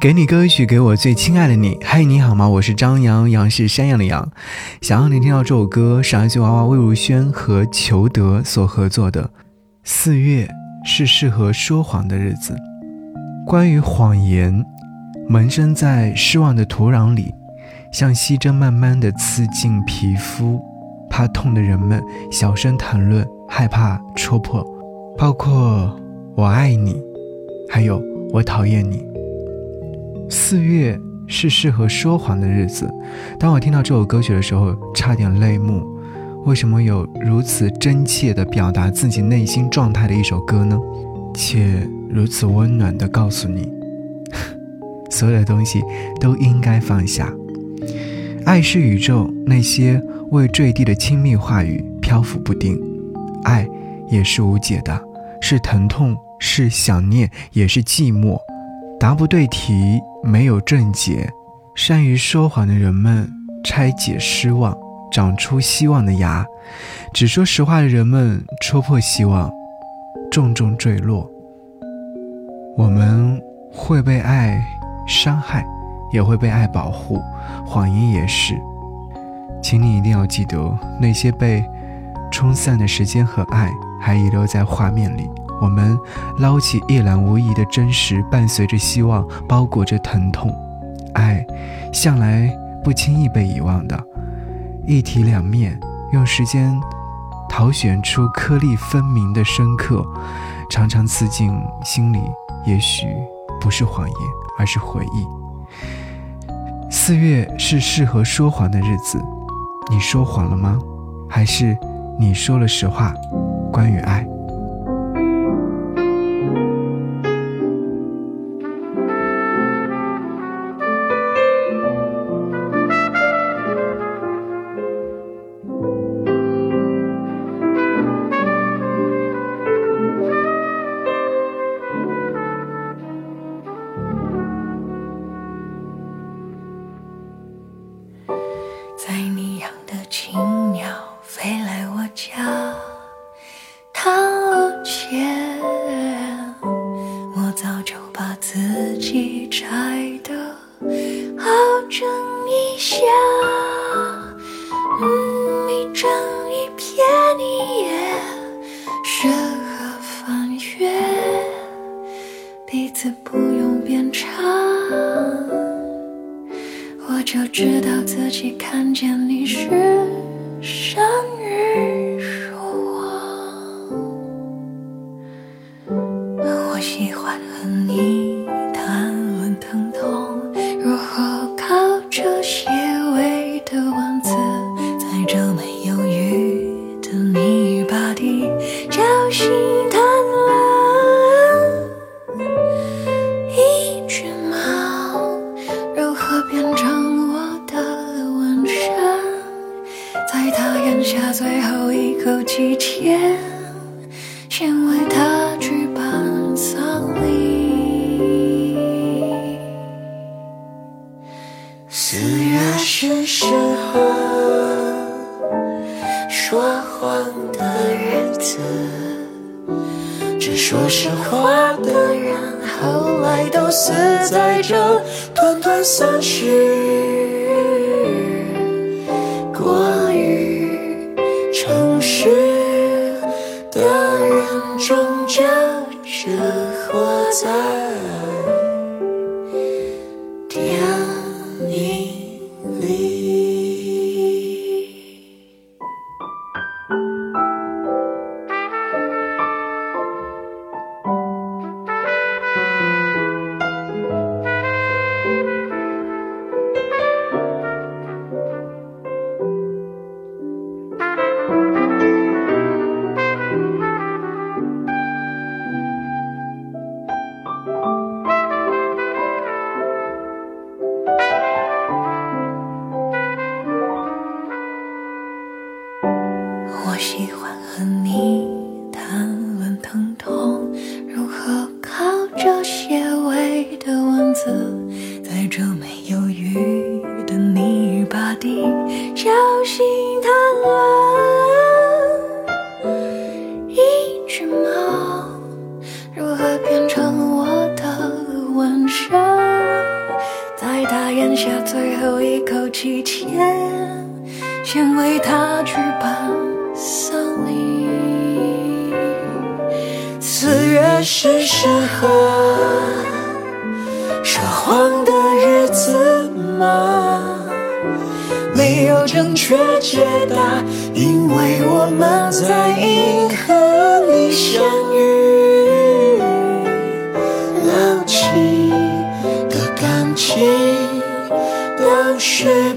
给你歌曲，给我最亲爱的你。嗨，你好吗？我是张扬，杨是山羊的羊。想要你听到这首歌，是来自娃娃魏如萱和裘德所合作的。四月是适合说谎的日子。关于谎言，萌生在失望的土壤里，像细针慢慢的刺进皮肤。怕痛的人们小声谈论，害怕戳破。包括我爱你，还有我讨厌你。四月是适合说谎的日子。当我听到这首歌曲的时候，差点泪目。为什么有如此真切地表达自己内心状态的一首歌呢？且如此温暖地告诉你，所有的东西都应该放下。爱是宇宙那些未坠地的亲密话语，漂浮不定。爱也是无解的，是疼痛，是想念，也是寂寞。答不对题，没有正解。善于说谎的人们拆解失望，长出希望的芽；只说实话的人们戳破希望，重重坠落。我们会被爱伤害，也会被爱保护，谎言也是。请你一定要记得，那些被冲散的时间和爱，还遗留在画面里。我们捞起一览无遗的真实，伴随着希望，包裹着疼痛。爱，向来不轻易被遗忘的。一体两面，用时间淘选出颗粒分明的深刻，常常刺进心里。也许不是谎言，而是回忆。四月是适合说谎的日子，你说谎了吗？还是你说了实话？关于爱。就把自己拆的，好整一下，嗯，一整一片，你也适合翻阅。彼此不用变长，我就知道自己看见你是生日。我喜欢后几天，先为它举办葬礼。四月是适合说谎的日子，只说实话的人，后来都死在这短短三十。有些微的文字，在这没有雨的泥巴地，小心贪婪。一只猫如何变成我的纹身？在它咽下最后一口气前，先为它举办。是适合说谎的日子吗？没有正确解答，因为我们在银河里相遇。牢记的感情都是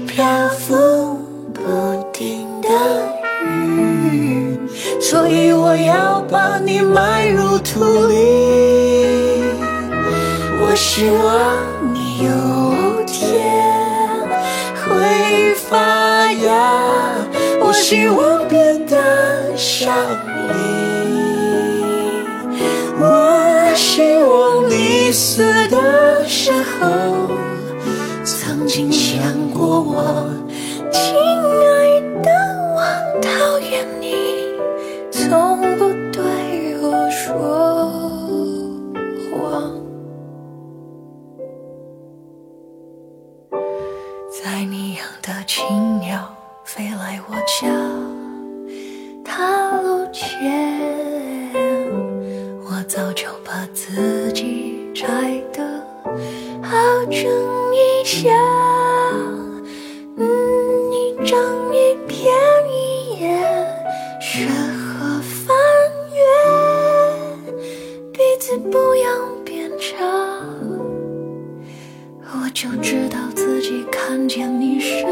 我要把你埋入土里。我希望你有天会发芽，我希望变得像你。我希望你死的时候，曾经想过我，在你养的青鸟飞来我家踏路前，我早就把自己摘得好整一下。嗯，一张一片一页，适合翻阅，彼此不要变差。我就知道自己看见你时